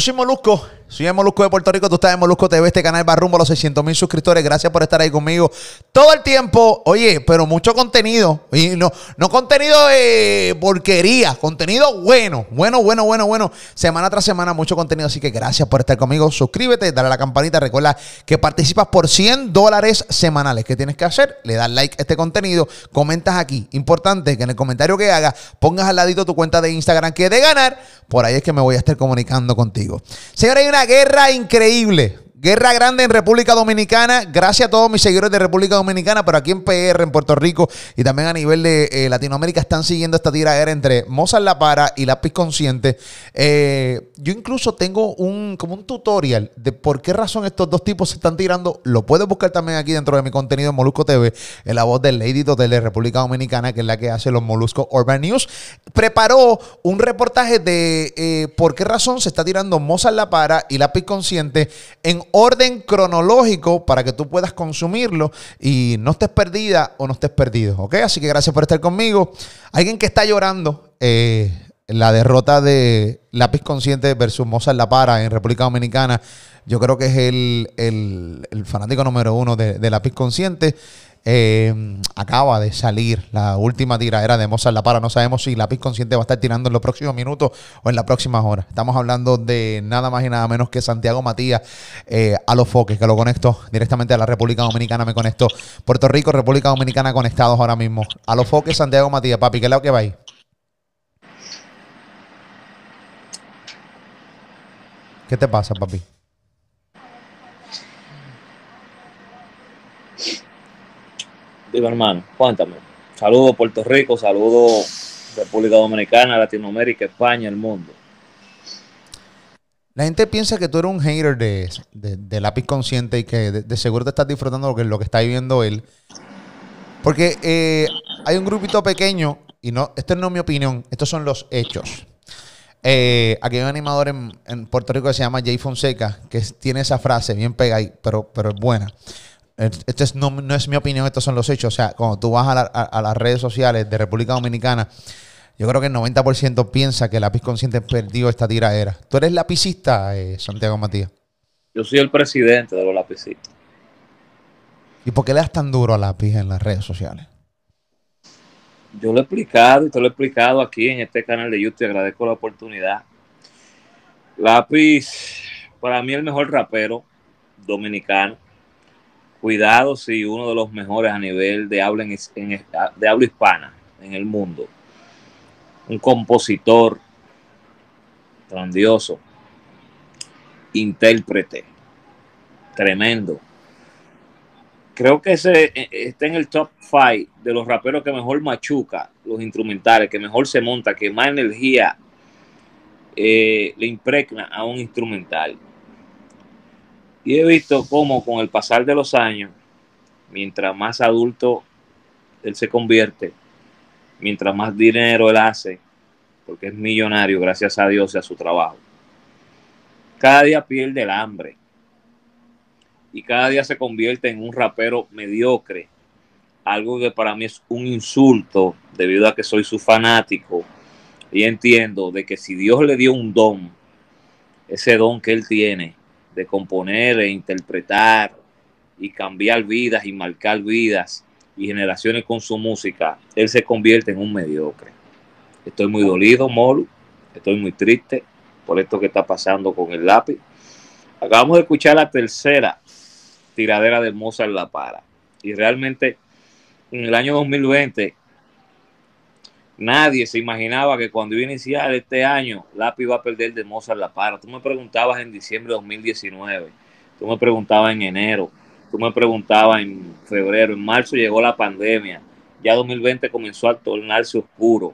Yo soy Molusco, soy el Molusco de Puerto Rico, tú estás en Molusco TV, este canal va rumbo a los 600 mil suscriptores, gracias por estar ahí conmigo todo el tiempo, oye, pero mucho contenido, y no, no contenido de porquería, contenido bueno, bueno, bueno, bueno, bueno, semana tras semana mucho contenido, así que gracias por estar conmigo, suscríbete, dale a la campanita, recuerda que participas por 100 dólares semanales, ¿qué tienes que hacer? Le das like a este contenido, comentas aquí, importante que en el comentario que hagas pongas al ladito tu cuenta de Instagram que de ganar, por ahí es que me voy a estar comunicando contigo. Señores, hay una guerra increíble. Guerra grande en República Dominicana. Gracias a todos mis seguidores de República Dominicana, pero aquí en PR, en Puerto Rico y también a nivel de eh, Latinoamérica están siguiendo esta tiradera entre Mozart La Para y Lápiz Consciente. Eh, yo incluso tengo un como un tutorial de por qué razón estos dos tipos se están tirando. Lo puedes buscar también aquí dentro de mi contenido en Molusco TV, en la voz del Lady Hotel de República Dominicana, que es la que hace los Molusco Urban News. Preparó un reportaje de eh, por qué razón se está tirando Mozart La Para y Lápiz Consciente en orden cronológico para que tú puedas consumirlo y no estés perdida o no estés perdido. ¿Ok? Así que gracias por estar conmigo. Alguien que está llorando. Eh, la derrota de Lápiz Consciente versus Mozart La Para en República Dominicana, yo creo que es el, fanático número uno de, de Lápiz Consciente. Eh, acaba de salir la última tiradera de Mozart La Para. No sabemos si Lápiz Consciente va a estar tirando en los próximos minutos o en las próximas horas. Estamos hablando de nada más y nada menos que Santiago Matías eh, a los foques, que lo conecto directamente a la República Dominicana. Me conecto Puerto Rico, República Dominicana conectados ahora mismo. A los foques, Santiago Matías. Papi, ¿qué lo que va ahí? ¿Qué te pasa, papi? Dime, hermano, cuéntame. Saludos Puerto Rico, saludos República Dominicana, Latinoamérica, España, el mundo. La gente piensa que tú eres un hater de, lápiz consciente y que de, seguro te estás disfrutando lo que, lo que está viviendo él. Porque eh, hay un grupito pequeño, y no, esta no es mi opinión, estos son los hechos. Eh, aquí hay un animador en, Puerto Rico que se llama Jay Fonseca, que tiene esa frase bien pegada, pero, pero es buena. Esto es, no, es mi opinión, estos son los hechos. O sea, cuando tú vas a, las redes sociales de República Dominicana, yo creo que el 90% piensa que el lápiz consciente perdió esta tiradera. ¿Tú eres lapicista, eh, Santiago Matías? Yo soy el presidente de los lapicistas. ¿Y por qué le das tan duro a lápiz en las redes sociales? Yo lo he explicado y te lo he explicado aquí en este canal de YouTube. Agradezco la oportunidad. Lápiz, para mí, el mejor rapero dominicano cuidado si uno de los mejores a nivel de habla, en, de habla hispana en el mundo. Un compositor grandioso, intérprete, tremendo. Creo que ese eh, está en el top 5 de los raperos que mejor machuca los instrumentales, que mejor se monta, que más energía eh, le impregna a un instrumental. Y he visto cómo con el pasar de los años, mientras más adulto él se convierte, mientras más dinero él hace, porque es millonario gracias a Dios y a su trabajo, cada día pierde el hambre. Y cada día se convierte en un rapero mediocre, algo que para mí es un insulto debido a que soy su fanático. Y entiendo de que si Dios le dio un don, ese don que él tiene, de componer e interpretar y cambiar vidas y marcar vidas y generaciones con su música, él se convierte en un mediocre. Estoy muy dolido, Molu, estoy muy triste por esto que está pasando con el lápiz. Acabamos de escuchar la tercera tiradera de Mozart La Para. Y realmente en el año 2020 Nadie se imaginaba que cuando iba a iniciar este año, Lápiz iba a perder de Mozart La Para. Tú me preguntabas en diciembre de 2019, tú me preguntabas en enero, tú me preguntabas en febrero, en marzo llegó la pandemia, ya 2020 comenzó a tornarse oscuro.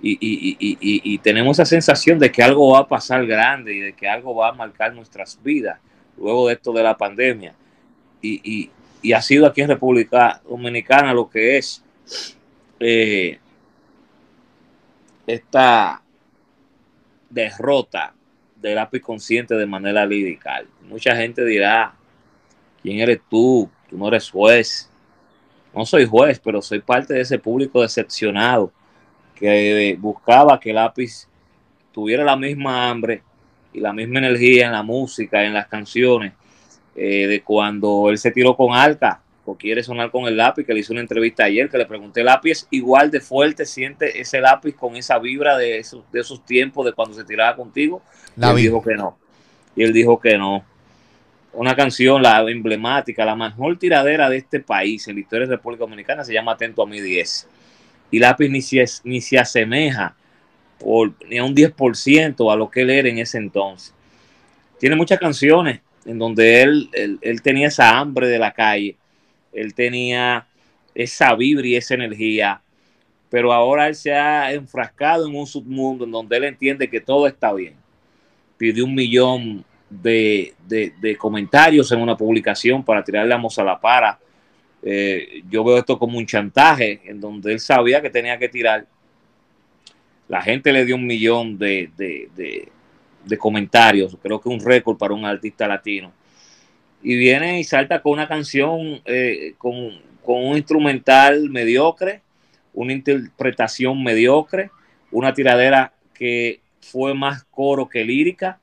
Y, y, tenemos esa sensación de que algo va a pasar grande y de que algo va a marcar nuestras vidas luego de esto de la pandemia. Y, y ha sido aquí en República Dominicana lo que es eh, esta derrota del lápiz consciente de manera lírica. Mucha gente dirá, ¿quién eres tú? Tú no eres juez. No soy juez, pero soy parte de ese público decepcionado que buscaba que lápiz tuviera la misma hambre y la misma energía en la música, en las canciones, eh, de cuando él se tiró con Alca quiere sonar con el lápiz, que le hizo una entrevista ayer, que le pregunté, ¿lápiz igual de fuerte siente ese lápiz con esa vibra de esos, de esos tiempos de cuando se tiraba contigo? y él dijo que no. Y él dijo que no. Una canción, la emblemática, la mejor tiradera de este país en la historia de República Dominicana se llama Atento a mi 10. Y lápiz ni se, ni se asemeja por, ni a un 10% a lo que él era en ese entonces. Tiene muchas canciones en donde él, él, tenía esa hambre de la calle, él tenía esa vibra y esa energía, pero ahora él se ha enfrascado en un submundo en donde él entiende que todo está bien. Pidió un millón de, comentarios en una publicación para tirarle a la para. Eh, yo veo esto como un chantaje en donde él sabía que tenía que tirar. La gente le dio un millón de, de comentarios, creo que un récord para un artista latino. Y viene y salta con una canción eh, con, un instrumental mediocre, una interpretación mediocre, una tiradera que fue más coro que lírica,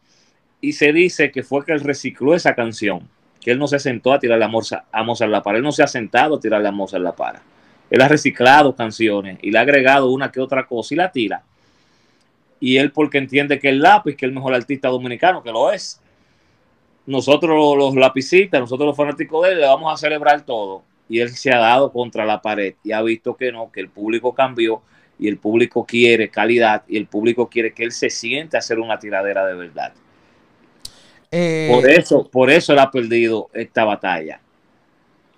y se dice que fue que él recicló esa canción, que él no se sentó a tirarle a Mozart, a Mozart la para, él no se ha sentado a tirarle a Mozart la para. Él ha reciclado canciones y le ha agregado una que otra cosa y la tira y él porque entiende que el lápiz, que es el mejor artista dominicano, que lo es. Nosotros los lapicistas, nosotros los fanáticos de él, le vamos a celebrar todo. Y él se ha dado contra la pared y ha visto que no, que el público cambió y el público quiere calidad y el público quiere que él se siente a hacer una tiradera de verdad. Eh, por eso, por eso él ha perdido esta batalla.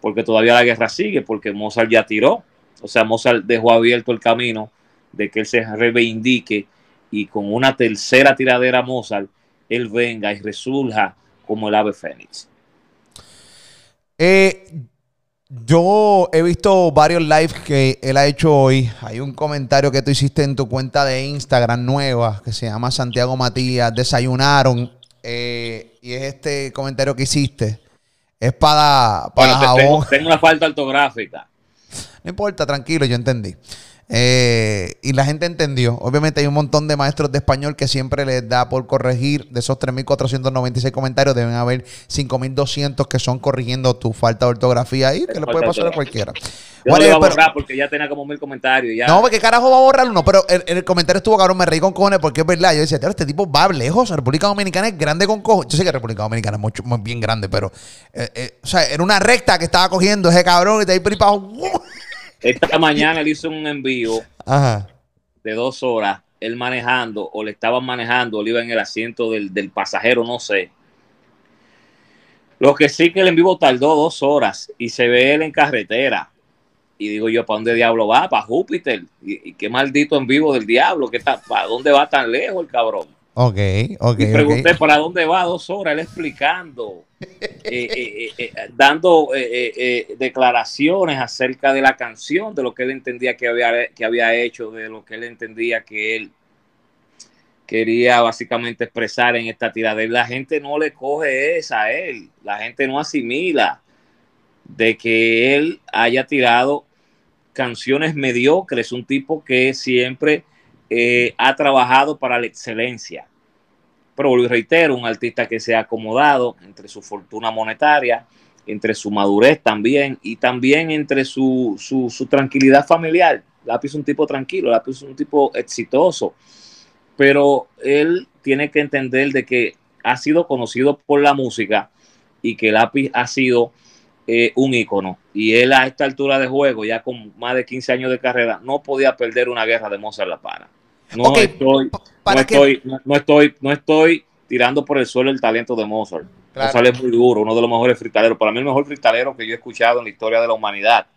Porque todavía la guerra sigue, porque Mozart ya tiró. O sea, Mozart dejó abierto el camino de que él se reivindique y con una tercera tiradera Mozart, él venga y resurja como el ave fénix. Eh, yo he visto varios lives que él ha hecho hoy. Hay un comentario que tú hiciste en tu cuenta de Instagram nueva que se llama Santiago Matías. Desayunaron. Eh, y es este comentario que hiciste. Es para, para Tengo, tengo una falta ortográfica. No importa, tranquilo, yo entendí. Eh, y la gente entendió. Obviamente hay un montón de maestros de español que siempre les da por corregir. De esos 3.496 comentarios deben haber 5.200 que son corrigiendo tu falta de ortografía ahí, que le puede pasar a cualquiera. Yo lo a borrar porque ya tenía como mil comentarios. Ya. No, porque carajo va a borrar uno. Pero el, el comentario estuvo cabrón, me reí con cojones porque es verdad. Yo decía, este tipo va lejos. República Dominicana es grande con cojones. Yo sé que República Dominicana es mucho, muy bien grande, pero. Eh, eh, o sea, era una recta que estaba cogiendo ese cabrón y te ahí por esta mañana él hizo un envío de dos horas, él manejando, o le estaban manejando, o él iba en el asiento del, pasajero, no sé. Lo que sí que el envío tardó dos horas y se ve él en carretera. Y digo yo, ¿para dónde diablo va? ¿Para Júpiter? ¿Y, qué maldito en vivo del diablo? ¿Qué está, ¿Para dónde va tan lejos el cabrón? Ok, ok. Y pregunté, ¿para dónde va? Dos horas, él explicando. Eh, eh, eh, dando declaraciones acerca de la canción, de lo que él entendía que había, que había hecho, de lo que él entendía que él quería básicamente expresar en esta tirada. La gente no le coge esa a él, la gente no asimila de que él haya tirado canciones mediocres, un tipo que siempre ha trabajado para la excelencia pero reitero, un artista que se ha acomodado entre su fortuna monetaria, entre su madurez también y también entre su, su, tranquilidad familiar. Lápiz es un tipo tranquilo, Lápiz es un tipo exitoso, pero él tiene que entender de que ha sido conocido por la música y que Lápiz ha sido eh, un ícono. Y él a esta altura de juego, ya con más de 15 años de carrera, no podía perder una guerra de Mozart La Para. No, estoy, no, estoy, no, estoy, no estoy tirando por el suelo el talento de Mozart. Mozart es muy duro, uno de los mejores fritaleros. Para mí el mejor fritalero que yo he escuchado en la historia de la humanidad.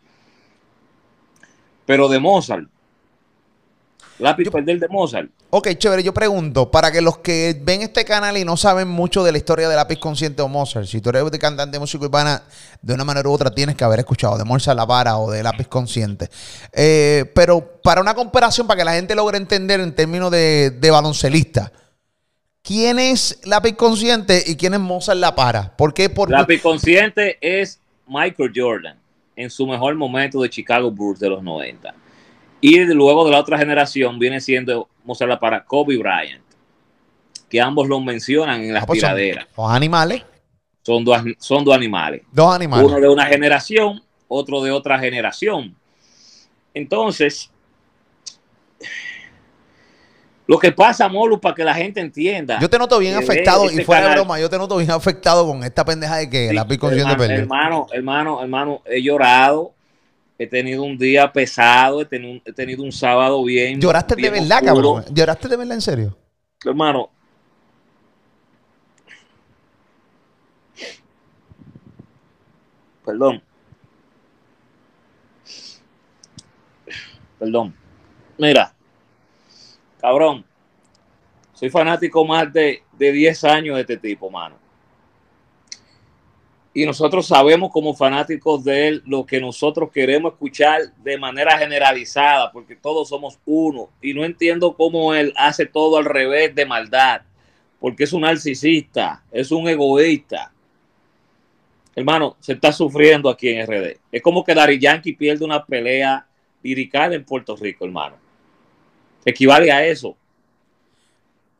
Pero de Mozart, Lápiz perder de Mozart. Ok, chévere, yo pregunto, para que los que ven este canal y no saben mucho de la historia de Lápiz Consciente o Mozart, si tú eres de cantante de música urbana, de una manera u otra tienes que haber escuchado de Mozart La Para o de Lápiz Consciente. Eh, pero para una comparación, para que la gente logre entender en términos de, de baloncelista, ¿quién es Lápiz Consciente y quién es Mozart La Para? ¿Por qué? Porque Lápiz Consciente es Michael Jordan en su mejor momento de Chicago Bulls de los 90. Y luego de la otra generación viene siendo Mozart La Para Kobe Bryant, que ambos lo mencionan en las Ah, pues son animales, Son dos, son dos animales. dos animales. Uno de una generación, otro de otra generación. Entonces, lo que pasa, Molu, para que la gente entienda. Yo te noto bien afectado, y este fuera de broma, yo te noto bien afectado con esta pendeja de que Sí, Lápiz Consciente hermano, perdió. Hermano, hermano, hermano, he llorado. He tenido un día pesado, he tenido, he tenido un sábado bien. ¿Lloraste de verdad, oscuro. cabrón? ¿Lloraste de verdad en serio? Hermano. Perdón. Perdón. Mira, cabrón. Soy fanático más de, de 10 años de este tipo, mano. Y nosotros sabemos como fanáticos de él lo que nosotros queremos escuchar de manera generalizada, porque todos somos uno. Y no entiendo cómo él hace todo al revés de maldad, porque es un narcisista, es un egoísta. Hermano, se está sufriendo aquí en RD. Es como que Dari Yankee pierde una pelea lirical en Puerto Rico, hermano. Equivale a eso.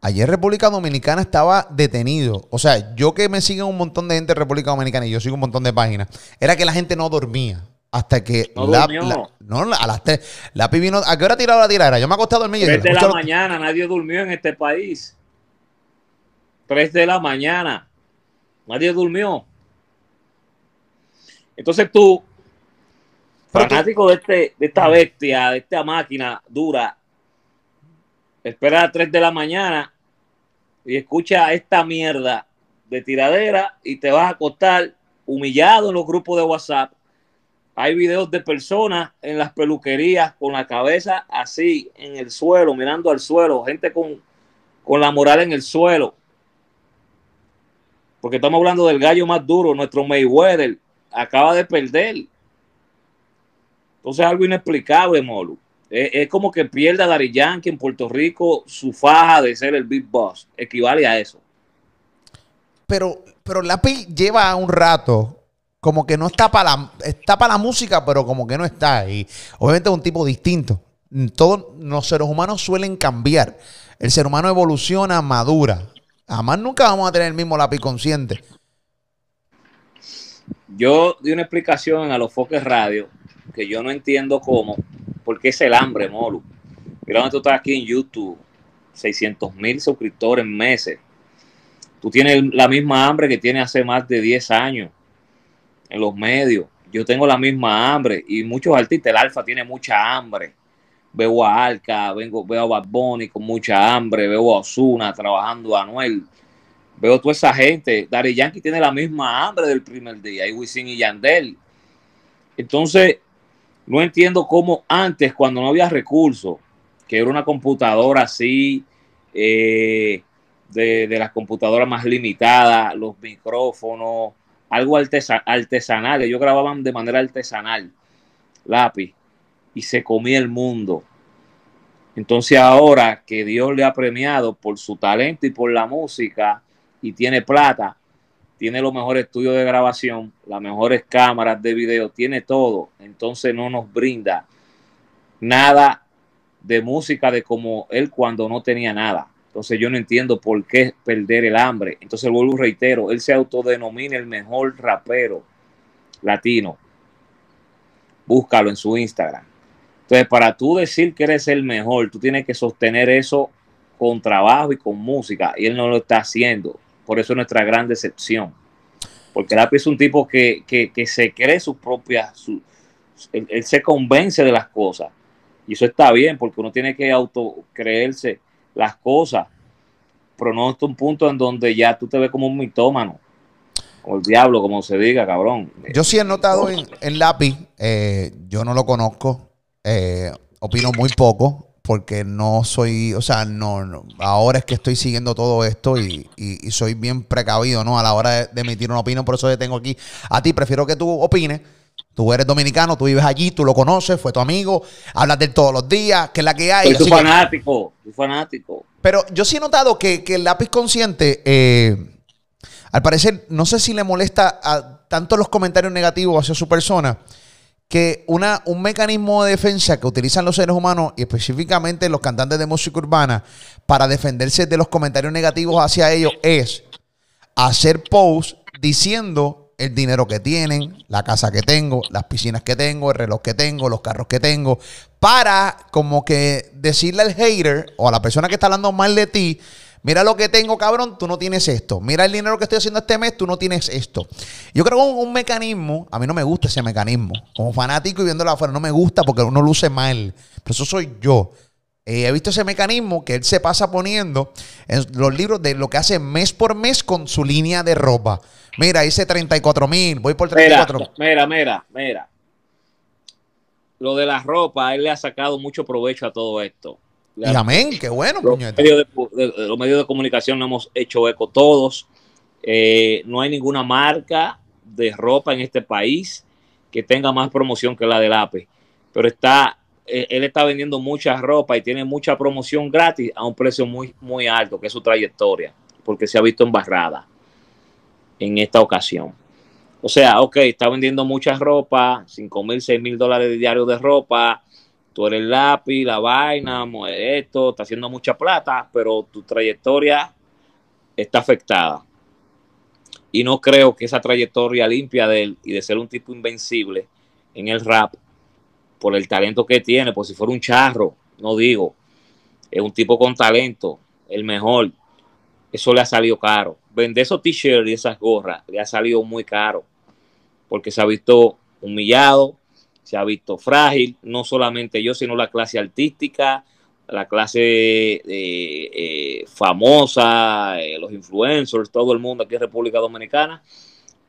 Ayer República Dominicana estaba detenido. O sea, yo que me siguen un montón de gente de República Dominicana y yo sigo un montón de páginas, era que la gente no dormía. Hasta que No la, no, a las 3. La vino. ¿A qué hora tiraba la tiradera? Yo me acosté a dormir y yo, 3 de la mañana, nadie durmió en este país. 3 de la mañana, nadie durmió. Entonces tú, Pero tú- fanático de, este, de esta bestia, de esta máquina dura, espera a 3 de la mañana y escucha esta mierda de tiradera y te vas a acostar humillado en los grupos de WhatsApp. Hay videos de personas en las peluquerías con la cabeza así en el suelo, mirando al suelo, gente con, con la moral en el suelo. Porque estamos hablando del gallo más duro, nuestro Mayweather acaba de perder. Entonces es algo inexplicable, Molu. Es, es como que pierda Dari Yankee en Puerto Rico su faja de ser el Big Boss. Equivale a eso. Pero, pero Lápiz lleva un rato como que no está para la, está para la música, pero como que no está. Y obviamente es un tipo distinto. Todos los seres humanos suelen cambiar. El ser humano evoluciona, madura. Jamás nunca vamos a tener el mismo lápiz consciente. Yo di una explicación a los foques radio que yo no entiendo cómo, porque es el hambre, Molu. Mira tú estás aquí en YouTube, 600 mil suscriptores en meses. Tú tienes la misma hambre que tienes hace más de 10 años en los medios. Yo tengo la misma hambre y muchos artistas, el Alfa tiene mucha hambre. Veo a Alca, vengo, veo a Bad Bunny con mucha hambre, veo a Osuna trabajando a Anuel, veo toda esa gente. Daddy Yankee tiene la misma hambre del primer día, y Wisin y Yandel. Entonces, no entiendo cómo antes, cuando no había recursos, que era una computadora así, eh, de, las computadoras más limitadas, los micrófonos, algo artesa- artesanal, ellos grababan de manera artesanal, lápiz, y se comía el mundo. Entonces ahora que Dios le ha premiado por su talento y por la música y tiene plata, tiene los mejores estudios de grabación, las mejores cámaras de video, tiene todo. Entonces no nos brinda nada de música de como él cuando no tenía nada. Entonces yo no entiendo por qué perder el hambre. Entonces vuelvo y reitero, él se autodenomina el mejor rapero latino. Búscalo en su Instagram. Entonces, para tú decir que eres el mejor, tú tienes que sostener eso con trabajo y con música. Y él no lo está haciendo. Por eso es nuestra gran decepción. Porque Lápiz es un tipo que, que, que se cree sus propias, su- él, se convence de las cosas. Y eso está bien, porque uno tiene que auto creerse las cosas. Pero no hasta un punto en donde ya tú te ves como un mitómano. O el diablo, como se diga, cabrón. Yo sí he notado en, en Lápiz, eh, yo no lo conozco, eh, opino muy poco, porque no soy, o sea, no, no, ahora es que estoy siguiendo todo esto y, y- y soy bien precavido, ¿no? A la hora de, de emitir una opinión, por eso te tengo aquí. A ti prefiero que tú opines. Tú eres dominicano, tú vives allí, tú lo conoces, fue tu amigo, hablas de él todos los días, que es la que hay. Soy tu que- fanático, soy fanático. pero yo sí he notado que, que el lápiz consciente, eh, al parecer, no sé si le molesta a tanto los comentarios negativos hacia su persona, que una, un mecanismo de defensa que utilizan los seres humanos y específicamente los cantantes de música urbana para defenderse de los comentarios negativos hacia ellos es hacer posts diciendo el dinero que tienen, la casa que tengo, las piscinas que tengo, el reloj que tengo, los carros que tengo, para como que decirle al hater o a la persona que está hablando mal de ti, mira lo que tengo, cabrón, tú no tienes esto. Mira el dinero que estoy haciendo este mes, tú no tienes esto. Yo creo que un, un mecanismo, a mí no me gusta ese mecanismo. Como fanático y viéndolo afuera, no me gusta porque uno luce mal. Pero eso soy yo. Eh, he visto ese mecanismo que él se pasa poniendo en los libros de lo que hace mes por mes con su línea de ropa. Mira, hice 34 mil, voy por Mira, 34. mira, mira, mira. Lo de la ropa, él le ha sacado mucho provecho a todo esto. Y amén, qué bueno, los, medios de, de- los medios de comunicación no hemos hecho eco todos. Eh, no hay ninguna marca de ropa en este país que tenga más promoción que la del APE. Pero está, eh, él está vendiendo mucha ropa y tiene mucha promoción gratis a un precio muy, muy alto, que es su trayectoria, porque se ha visto embarrada en esta ocasión. O sea, ok, está vendiendo mucha ropa, 5 mil, 6 mil dólares de diario de ropa, tú eres lápiz, la vaina, esto, está haciendo mucha plata, pero tu trayectoria está afectada. Y no creo que esa trayectoria limpia de él y de ser un tipo invencible en el rap, por el talento que tiene, por si fuera un charro, no digo, es un tipo con talento, el mejor, eso le ha salido caro. Vender esos t-shirts y esas gorras le ha salido muy caro, porque se ha visto humillado, se ha visto frágil, no solamente yo, sino la clase artística, la clase eh, eh, famosa, eh, los influencers, todo el mundo aquí en República Dominicana,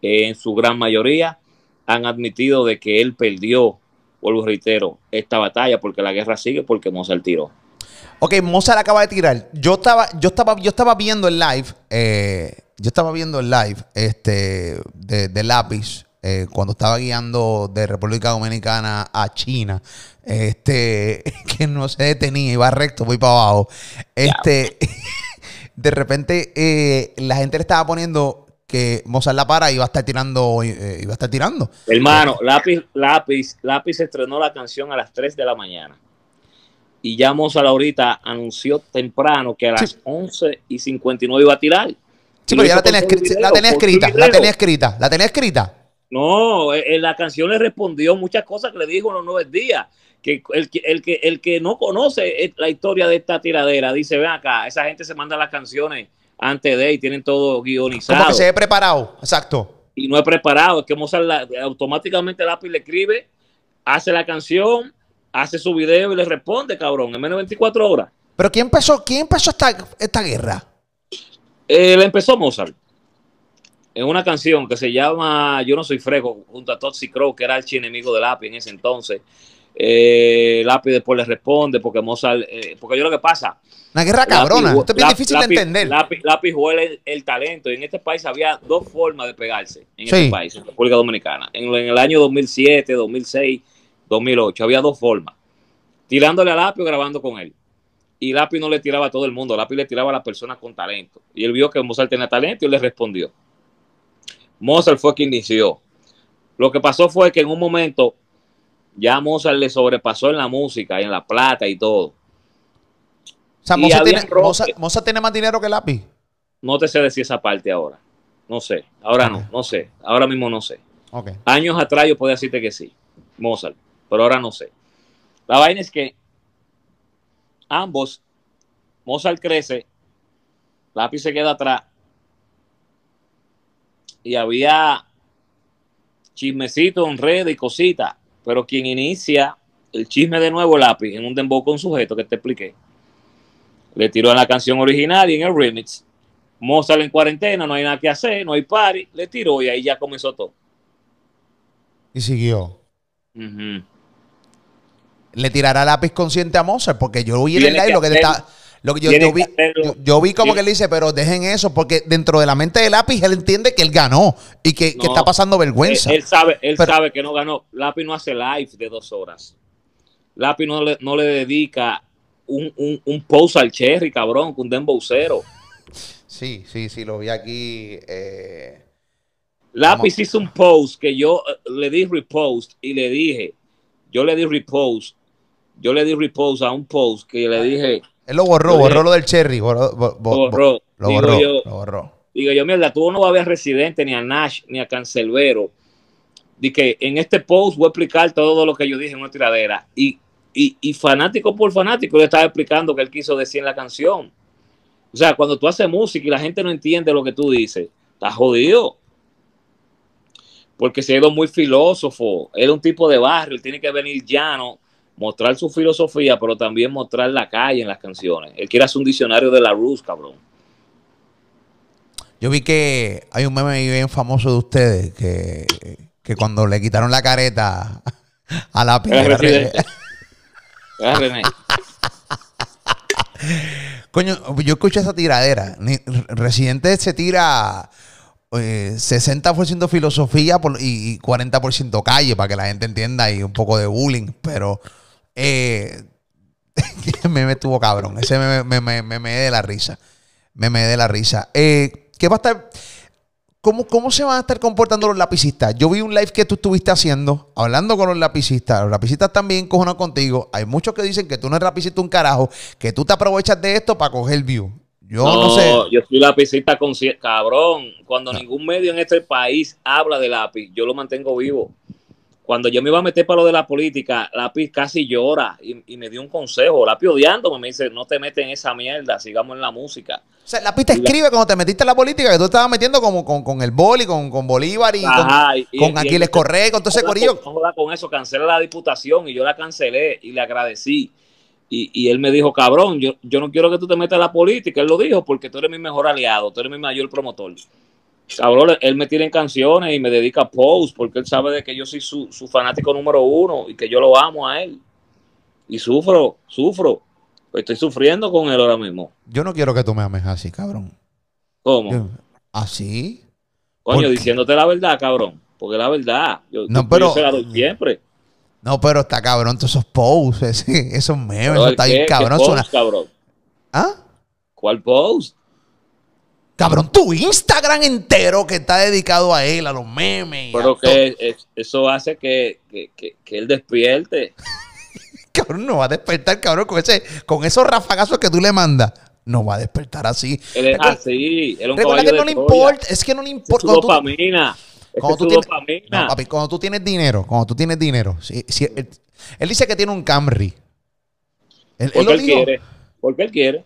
en su gran mayoría, han admitido de que él perdió, vuelvo reitero, esta batalla porque la guerra sigue porque Mozart tiró. Ok, Mozart acaba de tirar. Yo estaba, yo estaba, yo estaba viendo el live. yo estaba viendo el live este, de, de lápiz eh, cuando estaba guiando de República Dominicana a China. Este, que no se detenía, iba recto, voy para abajo. Este, de repente eh, la gente le estaba poniendo que Mozart la para y iba a estar tirando, eh, iba a estar tirando. Hermano, lápiz, lápiz, lápiz estrenó la canción a las 3 de la mañana. Y ya Mozart ahorita anunció temprano que a las Sí. 11 y 59 iba a tirar. Sí, pero ya la tenía, la escrita, la tenía escrita, la tenía escrita. No, eh, eh, la canción le respondió muchas cosas que le dijo en los nueve días. Que el, que el que el que no conoce eh, la historia de esta tiradera dice: Ven acá, esa gente se manda las canciones antes de y tienen todo guionizado. Como que se ve preparado, exacto. y no es preparado. Es que Mozart la- automáticamente el lápiz le escribe, hace la canción, hace su video y le responde, cabrón, en menos de 24 horas. Pero ¿quién empezó, quién empezó esta, esta guerra? Él empezó Mozart en una canción que se llama Yo no soy freco, junto a Toxic Crow, que era el enemigo de Lápiz en ese entonces. Eh, Lápiz después le responde porque Mozart, eh, porque yo lo que pasa, Una guerra cabrona. Lápiz- Esto es bien Lápiz- difícil de Lápiz- entender. Lápiz, Lápiz huele el, el talento. Y en este país había dos formas de pegarse. En Sí. este país, en República Dominicana. En, en el año 2007, 2006, 2008. Había dos formas. Tirándole a Lápiz o grabando con él. Y Lápiz no le tiraba a todo el mundo. Lápiz le tiraba a las personas con talento. Y él vio que Mozart tenía talento y le respondió. Mozart fue quien inició. Lo que pasó fue que en un momento ya Mozart le sobrepasó en la música, en la plata y todo. O sea, y Mozart tiene, roces. Mozart- Mozart tiene más dinero que lápiz. No te sé decir esa parte ahora. No sé. Ahora no. No sé. Ahora mismo no sé. Años atrás yo podía decirte que sí. Mozart. Pero ahora no sé. La vaina es que ambos, Mozart crece, Lápiz se queda atrás. Y había chismecito en redes y cositas. Pero quien inicia el chisme de nuevo, Lápiz, en un dembow con sujeto que te expliqué. Le tiró en la canción original y en el remix. Mozart en cuarentena, no hay nada que hacer, no hay party. Le tiró y ahí ya comenzó todo. Y siguió. Le tirará lápiz consciente a Mozart, porque yo vi en el live lo que hacerlo. está. Lo que yo, yo vi, que hacerlo. yo, yo vi como que él dice, pero dejen eso, porque dentro de la mente de lápiz él entiende que él ganó y que, está pasando vergüenza. Él, él sabe, él Pero- sabe que no ganó. Lápiz no hace live de dos horas. Lápiz no le, no le dedica un, un, un post al Cherry, cabrón, con un dembowcero. Sí, sí, sí, lo vi aquí. eh, Lápiz hizo un post que yo eh, le di repost y le dije, yo le di repost, yo le di repost a un post que le dije, él lo borró, Lo borró lo del cherry. Borró, bo- bo- borró. Lo Digo borró, yo, lo borró. digo yo, mierda, tú no vas a ver a Residente, ni a Nash, ni a Cancelbero. Di que en este post voy a explicar todo lo que yo dije en una tiradera. Y, y, y fanático por fanático le estaba explicando que él quiso decir en la canción. O sea, cuando tú haces música y la gente no entiende lo que tú dices, estás jodido. Porque se ha ido muy filósofo. Es un tipo de barrio, tiene que venir llano, mostrar su filosofía, pero también mostrar la calle en las canciones. Él quiere hacer un diccionario de la Rus, cabrón. Yo vi que hay un meme bien famoso de ustedes que, que cuando le quitaron la careta a la Era piedra. residente. Era René. Coño, yo escucho esa tiradera. Residente se tira eh, 60% filosofía por- y, y 40% calle para que la gente entienda y un poco de bullying, pero eh, meme estuvo cabrón. Ese meme me, me, me, me de la risa. Me me de la risa. Eh, ¿Qué va a estar? ¿Cómo, ¿Cómo se van a estar comportando los lapicistas? Yo vi un live que tú estuviste haciendo, hablando con los lapicistas. Los lapicistas también cojonan contigo. Hay muchos que dicen que tú no eres lapicista un carajo, que tú te aprovechas de esto para coger view. Yo no, sé. yo soy lapicista consciente. Cabrón, cuando ningún medio en este país habla de lápiz, yo lo mantengo vivo. Cuando yo me iba a meter para lo de la política, lápiz casi llora y, y me dio un consejo. Lápiz odiándome, me dice, no te metes en esa mierda, sigamos en la música. O sea, la pista escribe cuando te metiste en la política que tú estabas metiendo como con, con el boli, con, con Bolívar y Ajá, con, y- con y- Aquiles Correa, con todo ese corillo. con- con eso, cancela la diputación y yo la cancelé y le agradecí. Y, y él me dijo, cabrón, yo, yo no quiero que tú te metas en la política. Él lo dijo porque tú eres mi mejor aliado, tú eres mi mayor promotor. Cabrón, él me tiene en canciones y me dedica a posts porque él sabe de que yo soy su, su fanático número uno y que yo lo amo a él. Y sufro, sufro. Pues estoy sufriendo con él ahora mismo. Yo no quiero que tú me ames así, cabrón. ¿Cómo? Yo- ¿Así? Coño, diciéndote la verdad, cabrón. Porque la verdad, yo, No, yo pero- se la doy siempre. No, pero está cabrón todos esos posts, esos memes, eso está bien cabrón. post, cabrón. ¿Ah? ¿Cuál post? Cabrón, tu Instagram entero que está dedicado a él, a los memes. Pero que es- eso hace que, que, que- que él despierte. Cabrón, no va a despertar, cabrón, con, ese, con esos rafagazos que tú le mandas. No va a despertar así. Él es así. Él es un Recuerda que no le importa, es que no le Es importa. su Cuando tú, dopamina. Es cuando que tú su tienes, dopamina. no, papi, cuando tú tienes dinero, cuando tú tienes dinero, si- si- él, él dice que tiene un Camry. Él, él porque lo él dijo. quiere. Porque él quiere.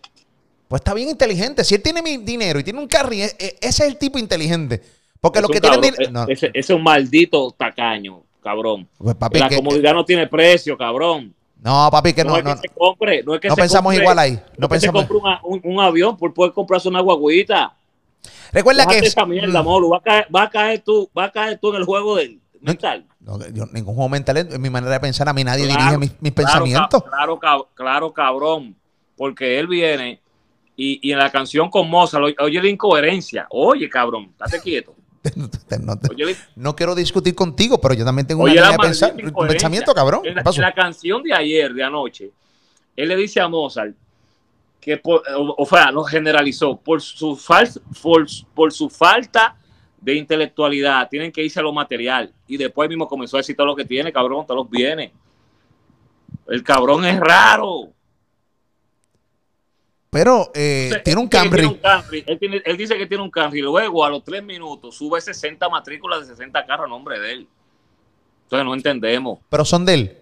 Pues está bien inteligente. Si él tiene mi dinero y tiene un Camry, e- e- ese es el tipo inteligente. Porque Es los un que tienen cabrón. dinero. No, Ese, ese es un maldito tacaño, cabrón. pues, papi, la que- comodidad no tiene precio, cabrón. no, papi, que No, no. es No, que se compre. No, es que no se pensamos compre- igual ahí. No que se pensamos. compre una- un, un avión por poder comprarse una guaguita. Recuerda que. Es- esa mierda, Mm. Va a caer, va a caer tú, va a caer tú en el juego del mental. No, yo ningún juego mental, en mi manera de pensar, a mí nadie Claro, dirige mis, mis claro, pensamientos. Claro, claro, cabrón. Porque él viene y, y en la canción con Mozart, oye, la incoherencia. Oye, cabrón, date quieto. No, te- Oye, la- no quiero discutir contigo, pero yo también tengo una línea de pensar- pensamiento, cabrón. En ¿Qué la, pasó? en la canción de ayer, de anoche, él le dice a Mozart que, por, o, o sea, lo generalizó, por su, fal- por, por su falta de intelectualidad, tienen que irse a lo material. Y después mismo comenzó a decir todo lo que tiene, cabrón, todos los bienes. El cabrón es raro. Pero eh, tiene un él tiene un Camry. Él, tiene- él dice que tiene un Camry. Luego, a los tres minutos, sube 60 matrículas de 60 carros a nombre de él. Entonces, no entendemos. Pero son de él.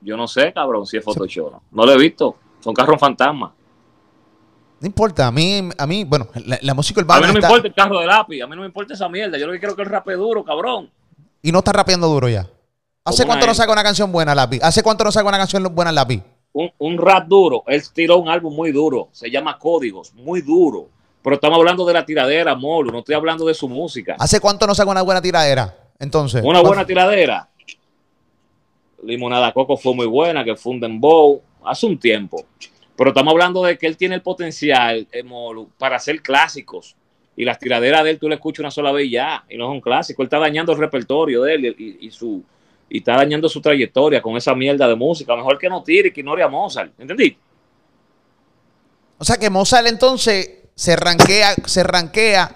Yo no sé, cabrón, si es Photoshop. No, no lo he visto. Son carros fantasmas. No importa. A mí, a mí bueno, la, la música A mí no me está- importa el carro de lápiz. A mí no me importa esa mierda. Yo lo que quiero es que el rape duro, cabrón. y no está rapeando duro ya. ¿Hace cuánto no saca una canción buena, Lápiz? ¿Hace cuánto no saca una canción buena, Lápiz? Un, un rap duro. Él tiró un álbum muy duro. Se llama Códigos. Muy duro. Pero estamos hablando de la tiradera, Molo. No estoy hablando de su música. ¿Hace cuánto no saca una buena tiradera? Entonces. Una ¿cuál- buena tiradera. Limonada Coco fue muy buena, que fue un dembow hace un tiempo. Pero estamos hablando de que él tiene el potencial eh, Molu, para hacer clásicos. Y las tiraderas de él tú le escuchas una sola vez y ya, y no es un clásico. Él está dañando el repertorio de él y, y su, y está dañando su trayectoria con esa mierda de música. Mejor que no tire y que ignore a Mozart. ¿Entendí? O sea que Mozart entonces se ranquea, se ranquea,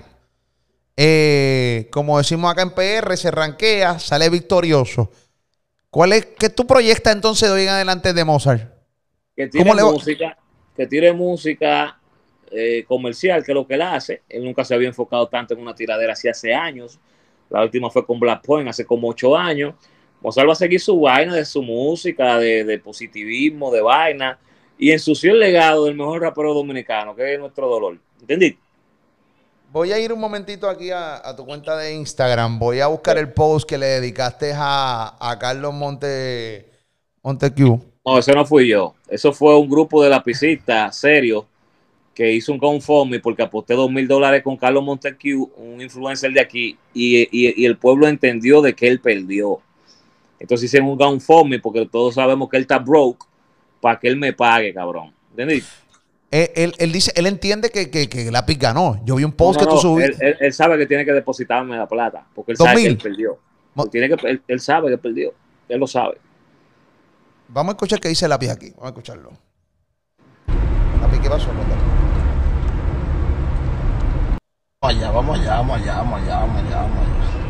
eh, como decimos acá en PR, se ranquea, sale victorioso. ¿Cuál es, qué tú proyectas entonces de hoy en adelante de Mozart? Que tire ¿Cómo le va- música, que tire música eh, comercial, que es lo que él hace. Él nunca se había enfocado tanto en una tiradera así hace años. La última fue con Black Point hace como ocho años. Mozart va a seguir su vaina de su música, de, de positivismo, de vaina, y ensució el legado del mejor rapero dominicano, que es nuestro dolor. ¿Entendí? Voy a ir un momentito aquí a, a tu cuenta de Instagram. Voy a buscar el post que le dedicaste a, a Carlos Monte, Montecu. No, ese no fui yo. Eso fue un grupo de lapicistas serios que hizo un GoFundMe porque aposté dos mil dólares con Carlos Montesquieu, un influencer de aquí, y, y- y el pueblo entendió de que él perdió. Entonces hicieron un GoFundMe porque todos sabemos que él está broke para que él me pague, cabrón. ¿Entendí? Él, él- él dice, él entiende que, que, que Lápiz ganó. Yo vi un post No, que tú no, subiste. Él, él- él sabe que tiene que depositarme la plata porque él sabe que él perdió. Tiene que, él, él sabe que perdió. Él lo sabe. Vamos a escuchar qué dice Lápiz aquí. Vamos a escucharlo. Lápiz, ¿qué pasó? Cuéntame. Vamos allá, vamos allá, vamos allá, vamos allá, vamos allá, vamos allá.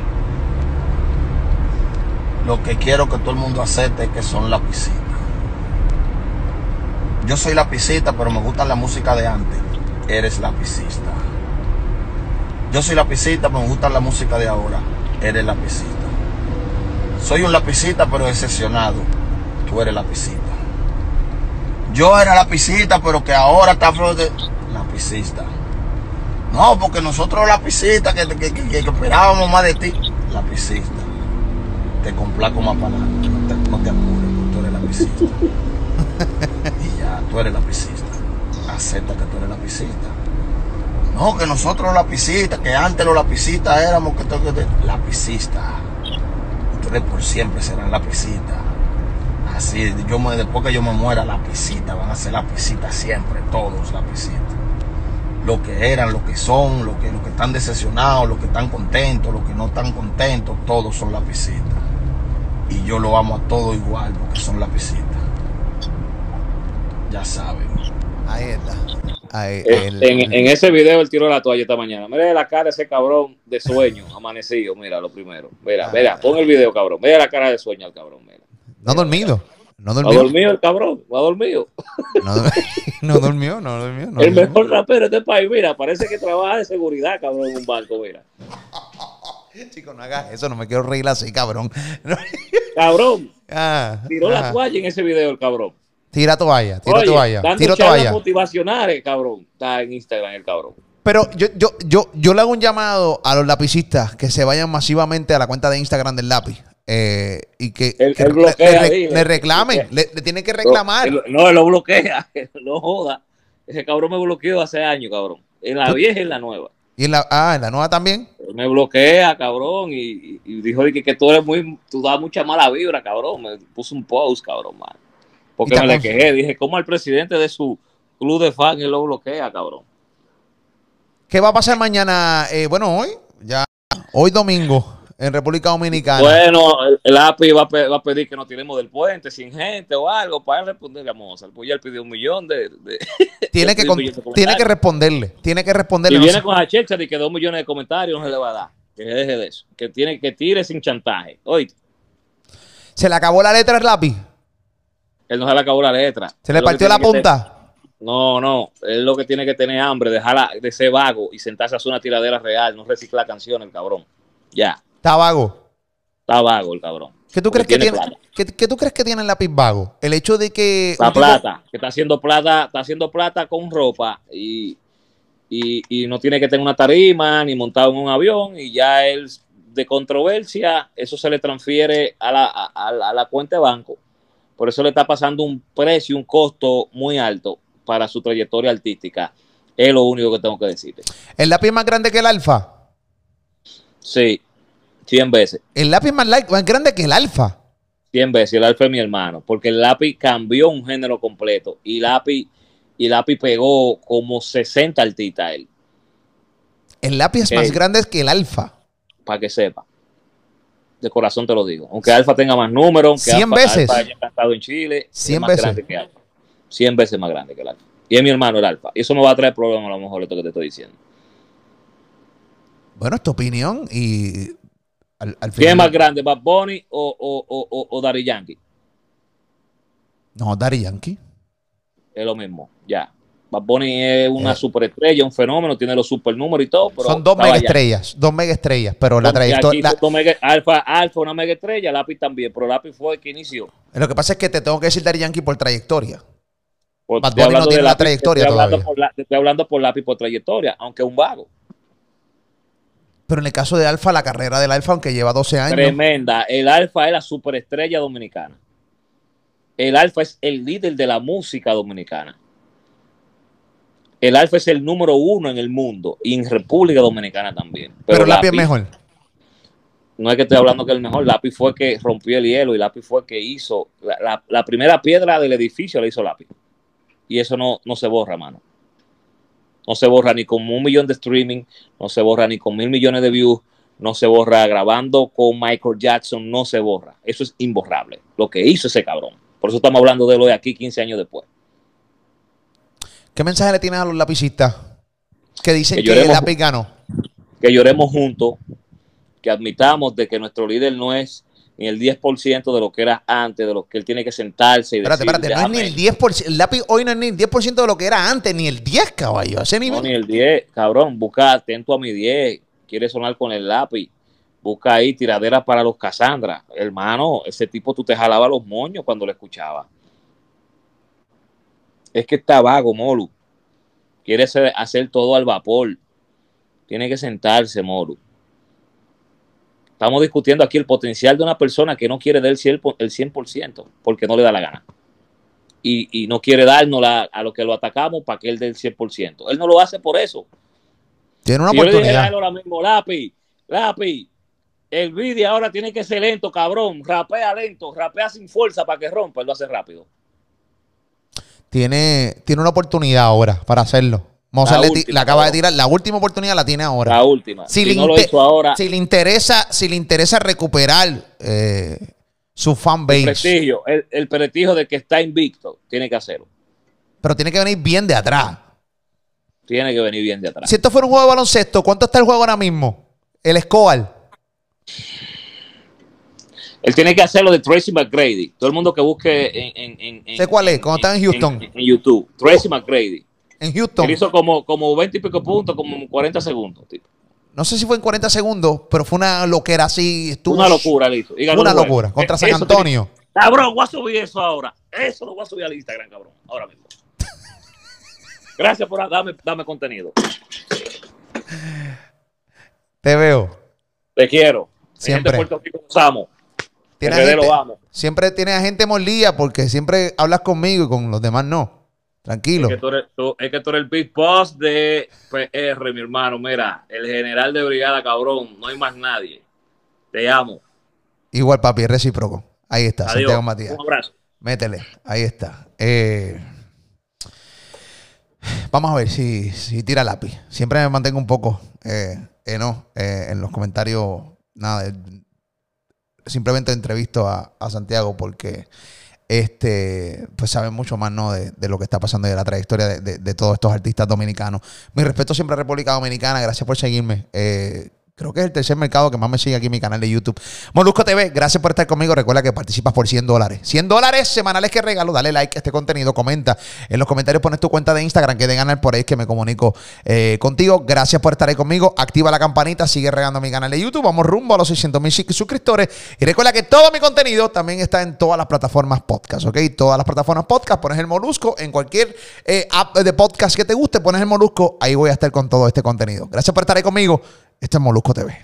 Lo que quiero que todo el mundo acepte es que son lapicitas. Yo soy lapicita, pero me gusta la música de antes. Eres lapicista. Yo soy lapicita, pero me gusta la música de ahora. Eres lapicita. Soy un lapicita, pero excepcionado. Tú eres lapicita. Yo era lapicita, pero que ahora está flor de lapicista. No, porque nosotros la piscita que, que, que- que- esperábamos más de ti, la piscita. Te complaco más para adelante, no te, no te apures, tú eres la piscita. y ya, tú eres la piscita. Acepta que tú eres la piscita. No, que nosotros la piscita, que antes los lapicitas éramos que, to- que te- la piscita. Ustedes por siempre serán la piscita. Así, yo me, después que yo me muera, la piscita, van a ser la piscita siempre, todos la piscita lo que eran, lo que son, lo que, lo que están decepcionados, lo que están contentos, lo que no están contentos, todos son lapicitas. Y yo lo amo a todos igual porque son lapicitas. Ya saben. Ahí está. Ahí, Eh, el- en, en ese video él tiró la toalla esta mañana. Mira la cara de ese cabrón de sueño, amanecido. Mira lo primero. Mira, mira, pon el video, cabrón. Mira la cara de sueño al cabrón. Mira. No ha dormido. No ¿Ha durmió. dormido el cabrón? ¿Ha dormido? No, no durmió, no durmió. No el durmió. mejor rapero de este país, mira, parece que trabaja de seguridad, cabrón, en un banco, mira. Chico, no hagas eso, no me quiero reír así, cabrón. Cabrón, Ah, tiró la toalla en ese video el cabrón. Tira toalla, tira Oye, toalla, dando tira toalla. motivacionales, cabrón. Está en Instagram el cabrón. Pero yo, yo, yo, yo le hago un llamado a los lapicistas que se vayan masivamente a la cuenta de Instagram del lápiz. eh, y que, él bloquea, le, le- le reclamen, le, le tienen que reclamar. No, él- no, él lo bloquea, no joda. Ese cabrón me bloqueó hace años, cabrón. En la vieja y en la nueva. Y en la, ah, en la nueva también. Me bloquea, cabrón, y, dijo que, que tú eres muy, tú das mucha mala vibra, cabrón. Me puso un post, cabrón, man. Porque me le quejé, dije, ¿cómo al presidente de su club de fans él lo bloquea, cabrón? ¿Qué va a pasar mañana? Eh, bueno, hoy, ya, hoy domingo, en República Dominicana. Bueno, el, el API va a, pe- va a pedir que nos tiremos del puente sin gente o algo para él responderle a Mozart. Pues ya él pidió un millón de... de- tiene, que, con- tiene que responderle, tiene que Y responderle. no viene sé- con la checha de que dos millones de comentarios no se le va a dar. Que se deje de eso. Que tiene que tire sin chantaje. Oye, Se le acabó la letra al lápiz. él no se le acabó la letra. Se le partió la punta. No, no. Él lo que tiene que tener hambre, dejarla de ser vago y sentarse a hacer una tiradera real, no reciclar canciones, el cabrón. Ya. Está vago. Está vago el cabrón. ¿Qué tú, crees que tiene. ¿qué, qué tú crees que tiene el lápiz vago? El hecho de que. La tipo- plata, que está haciendo plata, está haciendo plata con ropa y, y, y no tiene que tener una tarima ni montado en un avión y ya él de controversia, eso se le transfiere a la, a la cuenta de banco. Por eso le está pasando un precio, un costo muy alto para su trayectoria artística. Es lo único que tengo que decirte. El lápiz más grande que el alfa. Sí, 100 veces. El lápiz más, la- más grande que el alfa. 100 veces. El Alfa es mi hermano. Porque el lápiz cambió un género completo. Y lápiz, y lápiz pegó como 60 artistas él. El lápiz es más Eh. grande que el alfa. Para que sepa. De corazón te lo digo. Aunque Alfa tenga más números, aunque 100 Alfa, veces. Alfa haya cantado en Chile, 100 es más veces. grande que Alfa. 100 veces más grande que el Alfa. Y es mi hermano el Alfa. Y eso me va a traer problemas a lo mejor esto que te estoy diciendo. Bueno, es tu opinión y al, al ¿Quién es más grande, Bad Bunny o, o, o, o, Daddy Yankee? No, Daddy Yankee. Es lo mismo, ya. Bad Bunny es una Eh. superestrella, un fenómeno, tiene los super números y todo, pero Son dos mega estrellas, dos mega estrellas, pero la trayectoria... mega- Alfa, Alfa, una mega estrella, Lápiz también, pero Lápiz fue el que inició. Lo que pasa es que te tengo que decir Daddy Yankee por trayectoria. Por- Bad Bunny no tiene la trayectoria estoy hablando todavía. por la- te estoy hablando por Lápiz por trayectoria, aunque es un vago. Pero en el caso de Alfa, la carrera del Alfa, aunque lleva 12 años, Tremenda. El Alfa es la superestrella dominicana. El Alfa es el líder de la música dominicana. El Alfa es el número uno en el mundo y en República Dominicana también. pero, Lápiz es mejor. No es que estoy hablando que el mejor. Lápiz fue que rompió el hielo y Lápiz fue que hizo. La, la- la primera piedra del edificio la hizo Lápiz. Y eso no, no se borra, mano. No se borra ni con un millón de streaming, no se borra ni con mil millones de views, no se borra grabando con Michael Jackson, no se borra. Eso es imborrable. Lo que hizo ese cabrón. Por eso estamos hablando de lo de aquí 15 años después. ¿Qué mensaje le tienes a los lapicistas que dicen Que que, el lápiz ganó? que lloremos juntos, que admitamos de que nuestro líder no es ni el 10% de lo que era antes, de lo que él tiene que sentarse y Espérate, decir, espérate, no es ni el "Déjame". 10%. El lápiz hoy no es ni el 10% de lo que era antes, ni el 10, caballo. A ese nivel. No, ni el 10, cabrón, busca atento a mi 10, quiere sonar con el lápiz, busca ahí tiraderas para los Cassandra. Hermano, ese tipo tú te jalabas los moños cuando lo escuchabas. Es que está vago, Molu. Quiere hacer, hacer todo al vapor. Tiene que sentarse, Molu. Estamos discutiendo aquí el potencial de una persona que no quiere dar el 100%, el 100% porque no le da la gana. Y, y no quiere darnos la- a lo que lo atacamos para que él dé el 100%. Él no lo hace por eso. Tiene una Si yo le dijera a oportunidad. él ahora mismo, lápiz, lápiz, el vídeo ahora tiene que ser lento, cabrón. Rapea lento, rapea sin fuerza para que rompa. Él lo hace rápido. Tiene, tiene una oportunidad ahora para hacerlo. Mozart le, ti- última, le acaba de tirar. La última oportunidad la tiene ahora. La última. Si Si, le no lo hizo ahora, Si le interesa, si le interesa recuperar eh, su el fanbase, prestigio, el, el prestigio de que está invicto, tiene que hacerlo. pero tiene que venir bien de atrás. Tiene que venir bien de atrás. Si esto fuera un juego de baloncesto, ¿cuánto está el juego ahora mismo? El score. Él tiene que hacerlo de Tracy McGrady. Todo el mundo que busque en, en, en- Sé cuál es, cuando estaba en Houston. En, en YouTube. Tracy McGrady. En Houston. Él hizo como, como 20 y pico puntos, como 40 segundos. tipo. No sé si fue en 40 segundos, pero fue una loquera así. Estuvo Una locura. Y ganó Una locura. Contra Eh, San eso tiene- Antonio. Cabrón, voy a subir eso ahora. Eso lo voy a subir al Instagram, cabrón. Ahora mismo. Gracias por darme, darme contenido. Te veo. Te quiero. Siempre. Gente de Puerto Rico, los amo. Tiene RD gente- lo amo. siempre tienes a gente molida porque siempre hablas conmigo y con los demás no. Tranquilo. Es que, tú eres, tú- es que tú eres el big boss de PR, mi hermano. Mira, el general de brigada, cabrón. No hay más nadie. Te amo. Igual, papi, recíproco. Ahí está, Adiós. Santiago Matías. Un abrazo. Métele, ahí está. Eh, vamos a ver si, si tira lápiz. Siempre me mantengo un poco eh, eh, no, eh, en los comentarios. Nada, simplemente entrevisto a, a Santiago porque este pues sabe mucho más ¿no? de, de lo que está pasando y de la trayectoria de, de- de todos estos artistas dominicanos. Mi respeto siempre a República Dominicana. Gracias por seguirme. Eh, Creo que es el tercer mercado que más me sigue aquí en mi canal de YouTube. Molusco TV, gracias por estar conmigo. Recuerda que participas por 100 dólares. 100 dólares semanales que regalo. Dale like a este contenido, comenta. En los comentarios pones tu cuenta de Instagram que de ganar por ahí que me comunico eh, contigo. Gracias por estar ahí conmigo. Activa la campanita, sigue regando mi canal de YouTube. Vamos rumbo a los 600 mil suscriptores. Y recuerda que todo mi contenido también está en todas las plataformas podcast, ¿ok? Todas las plataformas podcast. Pones el Molusco en cualquier eh, app de podcast que te guste. Pones el Molusco. Ahí voy a estar con todo este contenido. Gracias por estar ahí conmigo. Este es Molusco TV.